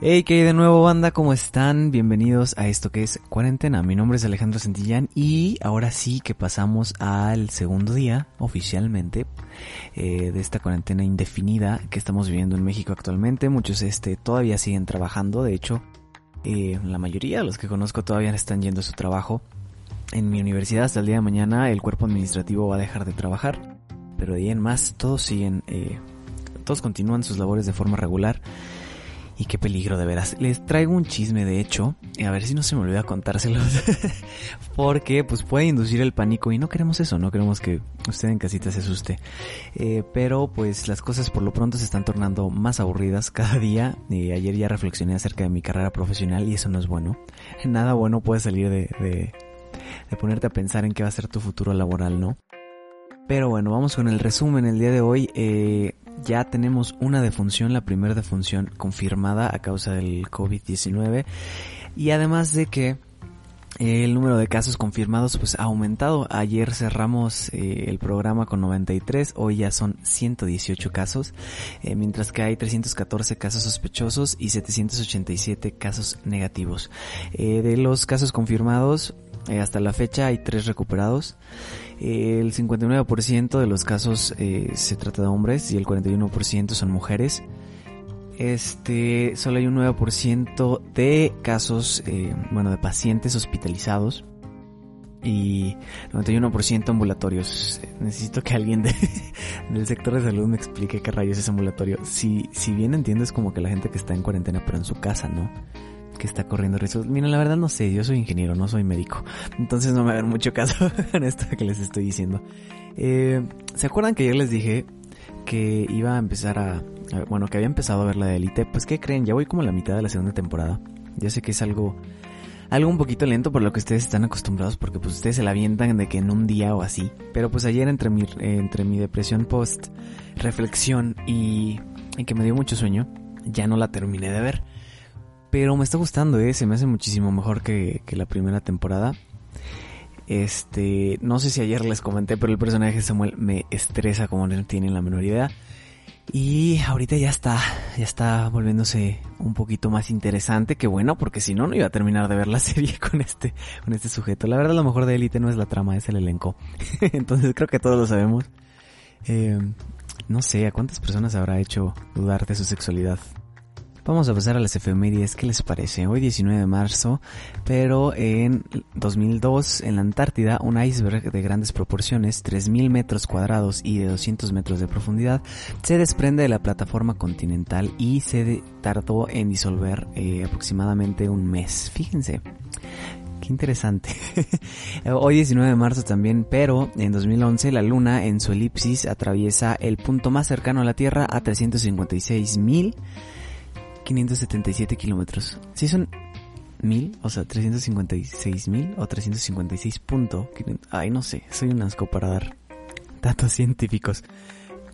Hey, ¿qué hay de nuevo banda? ¿Cómo están? Bienvenidos a esto que es cuarentena. Mi nombre es Alejandro Santillán y ahora sí que pasamos al segundo día oficialmente eh, de esta cuarentena indefinida que estamos viviendo en México actualmente. Muchos este todavía siguen trabajando, de hecho, eh, la mayoría de los que conozco todavía están yendo a su trabajo. En mi universidad hasta el día de mañana el cuerpo administrativo va a dejar de trabajar, pero de ahí en más todos siguen, eh, todos continúan sus labores de forma regular. Y qué peligro de veras. Les traigo un chisme de hecho, a ver si no se me olvida contárselos. Porque pues puede inducir el pánico y no queremos eso, no queremos que usted en casita se asuste. Eh, pero pues las cosas por lo pronto se están tornando más aburridas cada día. Eh, ayer ya reflexioné acerca de mi carrera profesional y eso no es bueno. Nada bueno puede salir de, de, de ponerte a pensar en qué va a ser tu futuro laboral, ¿no? Pero bueno, vamos con el resumen. El día de hoy eh, ya tenemos una defunción, la primera defunción confirmada a causa del COVID-19. Y además de que eh, el número de casos confirmados pues ha aumentado. Ayer cerramos eh, el programa con 93, hoy ya son 118 casos, eh, mientras que hay 314 casos sospechosos y 787 casos negativos. De los casos confirmados, hasta la fecha hay 3 recuperados. El 59% de los casos eh, se trata de hombres y el 41% son mujeres. Este, solo hay un 9% de casos, eh, bueno, de pacientes hospitalizados y 91% ambulatorios. Necesito que alguien de, del sector de salud me explique qué rayos es ambulatorio. Si, si bien entiendo es como que la gente que está en cuarentena pero en su casa, ¿no? Que está corriendo riesgos. Miren, la verdad no sé, yo soy ingeniero, no soy médico. Entonces no me hagan mucho caso en esto que les estoy diciendo. Eh, ¿Se acuerdan que ayer les dije que iba a empezar a, Bueno, que había empezado a ver la de Elite? Pues ¿qué creen? Ya voy como a la mitad de la segunda temporada. Ya sé que es algo... Algo un poquito lento por lo que ustedes están acostumbrados porque pues ustedes se la avientan de que en un día o así. Pero pues ayer entre mi, entre mi depresión post reflexión y, y que me dio mucho sueño, ya no la terminé de ver. Pero me está gustando, eh, se me hace muchísimo mejor que, que, la primera temporada. Este, no sé si ayer les comenté, pero el personaje de Samuel me estresa como no tienen la menor idea. Y ahorita ya está, ya está volviéndose un poquito más interesante, que bueno, porque si no, no iba a terminar de ver la serie con este, con este sujeto. La verdad, lo mejor de Elite no es la trama, es el elenco. Entonces creo que todos lo sabemos. Eh, no sé, ¿a cuántas personas habrá hecho dudar de su sexualidad? Vamos a pasar a las efemérides, ¿qué les parece? Hoy 19 de marzo, pero en 2002 en la Antártida un iceberg de grandes proporciones, 3.000 metros cuadrados y de 200 metros de profundidad, se desprende de la plataforma continental y se tardó en disolver eh, aproximadamente un mes. Fíjense. Qué interesante. Hoy 19 de marzo también, pero en 2011 la Luna en su elipsis atraviesa el punto más cercano a la Tierra a 356 mil 577 kilómetros. Si ¿Sí son mil, o sea, 356 mil o 356 punto. Ay, no sé, soy un asco para dar datos científicos.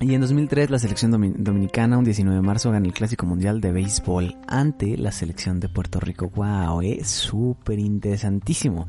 Y en 2003 la selección dominicana, un 19 de marzo, gana el Clásico Mundial de Béisbol ante la selección de Puerto Rico. ¡Wow! Es súper interesantísimo.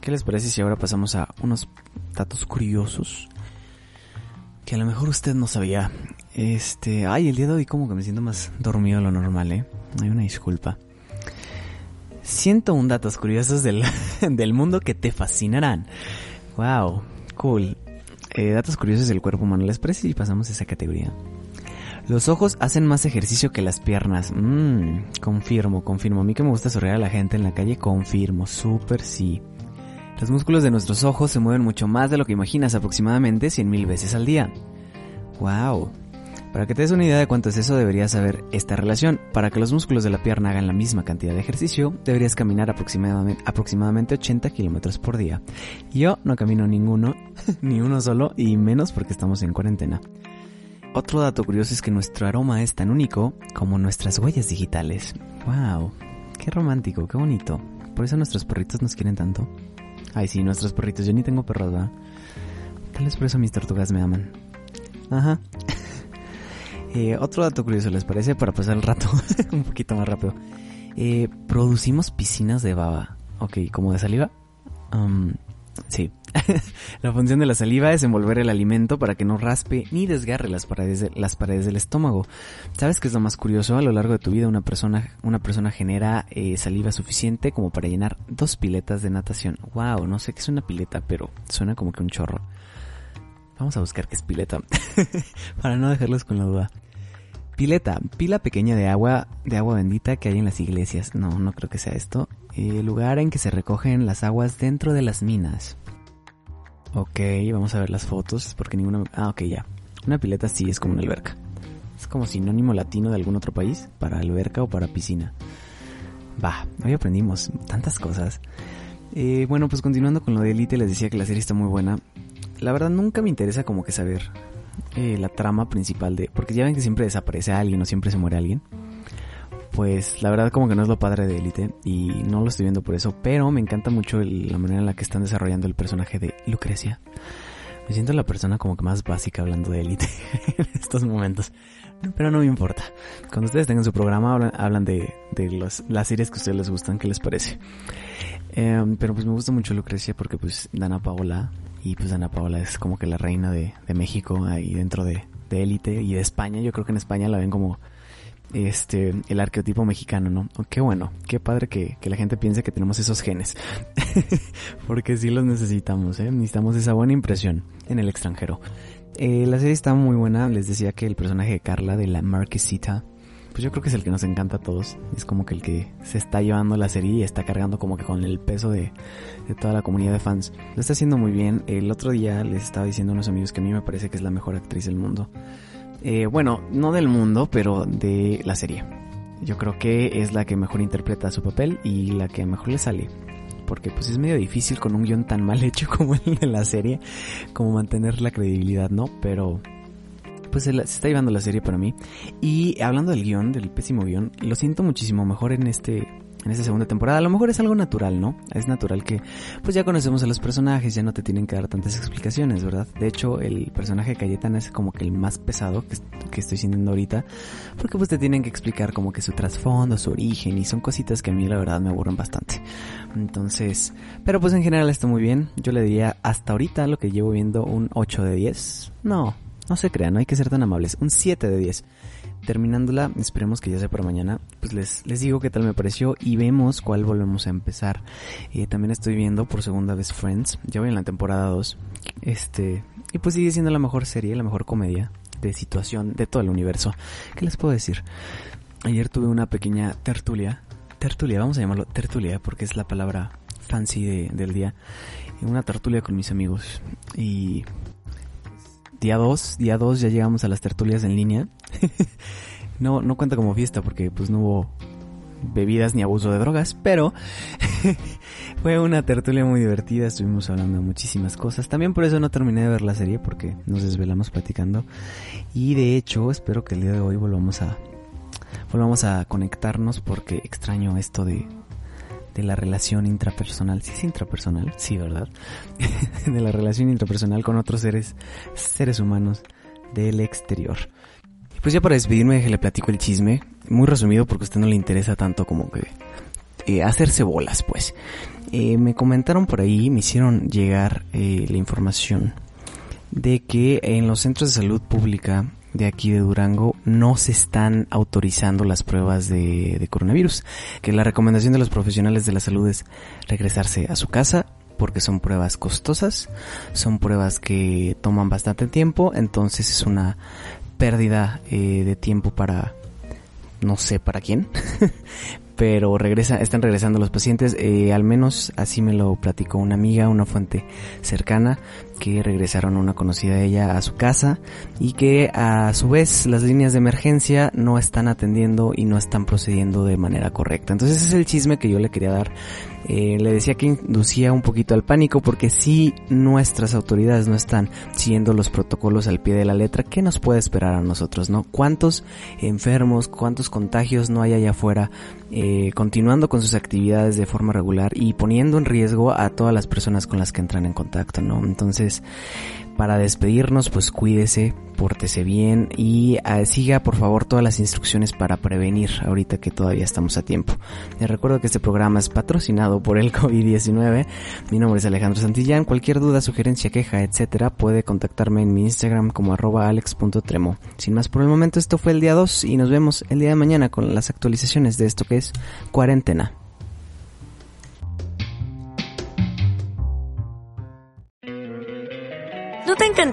¿Qué les parece si ahora pasamos a unos datos curiosos? Que a lo mejor usted no sabía. Este, ay, el día de hoy como que me siento más dormido de lo normal, ¿eh? Hay una disculpa. 101 datos curiosos del, del mundo que te fascinarán. Wow, cool. Eh, datos curiosos del cuerpo humano. ¿Les parece si pasamos a esa categoría? Los ojos hacen más ejercicio que las piernas. Mmm, confirmo, confirmo. A mí que me gusta sonreír a la gente en la calle, confirmo, súper sí. Los músculos de nuestros ojos se mueven mucho más de lo que imaginas, aproximadamente 100.000 veces al día. ¡Wow! Para que te des una idea de cuánto es eso, deberías saber esta relación. Para que los músculos de la pierna hagan la misma cantidad de ejercicio, deberías caminar aproximadamente, aproximadamente 80 kilómetros por día. Yo no camino ninguno, ni uno solo, y menos porque estamos en cuarentena. Otro dato curioso es que nuestro aroma es tan único como nuestras huellas digitales. ¡Wow! ¡Qué romántico, qué bonito! Por eso nuestros perritos nos quieren tanto. Ay, sí, nuestros perritos. Yo ni tengo perros, ¿verdad? Tal vez por eso mis tortugas me aman. Ajá. Eh, otro dato curioso, ¿les parece? Para pasar el rato un poquito más rápido. Eh, producimos piscinas de baba. Ok, ¿como de saliva? Um, sí. la función de la saliva es envolver el alimento para que no raspe ni desgarre las paredes, del estómago. ¿Sabes qué es lo más curioso? A lo largo de tu vida una persona, una persona genera eh, saliva suficiente como para llenar dos piletas de natación. Wow, no sé qué es una pileta, pero suena como que un chorro. Vamos a buscar qué es pileta. para no dejarlos con la duda. Pileta, pila pequeña de agua, de agua bendita que hay en las iglesias. No, no creo que sea esto. El lugar en que se recogen las aguas dentro de las minas. Ok, vamos a ver las fotos porque ninguna... Ah, ok, ya. Una pileta sí es como una alberca. Es como sinónimo latino de algún otro país para alberca o para piscina. Va, hoy aprendimos tantas cosas. Eh, bueno, pues continuando con lo de Elite, les decía que la serie está muy buena. La verdad nunca me interesa como que saber eh, la trama principal de... Porque ya ven que siempre desaparece alguien o siempre se muere alguien. Pues la verdad como que no es lo padre de Elite y no lo estoy viendo por eso, pero me encanta mucho la manera en la que están desarrollando el personaje de Lucrecia. Me siento la persona como que más básica hablando de Elite en estos momentos. Pero no me importa. Cuando ustedes tengan su programa hablan, de, de los, las series que a ustedes les gustan, ¿qué les parece? Em, pero pues me gusta mucho Lucrecia porque pues Dana Paola y pues Ana Paola es como que la reina de, México ahí dentro de, de y de España. Yo creo que en España la ven como este el arqueotipo mexicano, ¿no? Qué bueno, qué padre que, la gente piense que tenemos esos genes. Porque sí los necesitamos, ¿eh? Necesitamos esa buena impresión en el extranjero. Eh, la serie está muy buena. Les decía que el personaje de Carla, de la Marquesita, pues yo creo que es el que nos encanta a todos. Es como que el que se está llevando la serie y está cargando como que con el peso de, toda la comunidad de fans. Lo está haciendo muy bien. El otro día les estaba diciendo a unos amigos que a mí me parece que es la mejor actriz del mundo. Eh, bueno, no del mundo, pero de la serie. Yo creo que es la que mejor interpreta su papel y la que mejor le sale. Porque pues es medio difícil con un guion tan mal hecho como el de la serie, como mantener la credibilidad, ¿no? Pero pues se, está llevando la serie para mí. Y hablando del guion, del pésimo guion, lo siento muchísimo mejor en este en esta segunda temporada. A lo mejor es algo natural, ¿no? Es natural que pues ya conocemos a los personajes, ya no te tienen que dar tantas explicaciones, ¿verdad? De hecho, el personaje de Cayetana es como que el más pesado que, estoy sintiendo ahorita, porque pues te tienen que explicar como que su trasfondo, su origen, y son cositas que a mí la verdad me aburren bastante. Entonces, pero pues en general está muy bien. Yo le diría hasta ahorita lo que llevo viendo un 8 de 10. No, no se crean, no hay que ser tan amables. Un 7 de 10. Terminándola, esperemos que ya sea para mañana. Pues les, les digo qué tal me pareció y vemos cuál volvemos a empezar. Eh, también estoy viendo por segunda vez Friends. Ya voy en la temporada 2. Este, y pues sigue siendo la mejor serie, la mejor comedia de situación de todo el universo. ¿Qué les puedo decir? Ayer tuve una pequeña tertulia. Tertulia, vamos a llamarlo tertulia porque es la palabra fancy de, del día. Una tertulia con mis amigos. Y día 2, día 2 ya llegamos a las tertulias en línea. no, no cuenta como fiesta porque pues no hubo bebidas ni abuso de drogas, pero fue una tertulia muy divertida, estuvimos hablando de muchísimas cosas. También por eso no terminé de ver la serie porque nos desvelamos platicando. Y de hecho, espero que el día de hoy volvamos a volvamos a conectarnos porque extraño esto de de la relación intrapersonal. Sí es intrapersonal, sí, ¿verdad? de la relación intrapersonal con otros seres, seres humanos del exterior. Pues ya para despedirme le platico el chisme, muy resumido porque a usted no le interesa tanto como que eh, hacerse bolas, pues. Eh, me comentaron por ahí, me hicieron llegar eh, la información de que en los centros de salud pública de aquí de Durango no se están autorizando las pruebas de, coronavirus, que la recomendación de los profesionales de la salud es regresarse a su casa porque son pruebas costosas, son pruebas que toman bastante tiempo, entonces es una pérdida eh, de tiempo para no sé para quién, pero regresa, están regresando los pacientes, eh, al menos así me lo platicó una amiga, una fuente cercana, que regresaron una conocida de ella a su casa y que a su vez las líneas de emergencia no están atendiendo y no están procediendo de manera correcta. Entonces ese es el chisme que yo le quería dar Eh, le decía que inducía un poquito al pánico porque si nuestras autoridades no están siguiendo los protocolos al pie de la letra, ¿qué nos puede esperar a nosotros, no? ¿Cuántos enfermos, cuántos contagios no hay allá afuera eh, continuando con sus actividades de forma regular y poniendo en riesgo a todas las personas con las que entran en contacto, ¿no? Entonces, para despedirnos, pues cuídese, pórtese bien y eh, siga por favor todas las instrucciones para prevenir ahorita que todavía estamos a tiempo. Les recuerdo que este programa es patrocinado por el COVID-19. Mi nombre es Alejandro Santillán. Cualquier duda, sugerencia, queja, etcétera, puede contactarme en mi Instagram como arroba alex.tremo. Sin más por el momento, esto fue el día 2 y nos vemos el día de mañana con las actualizaciones de esto que es cuarentena.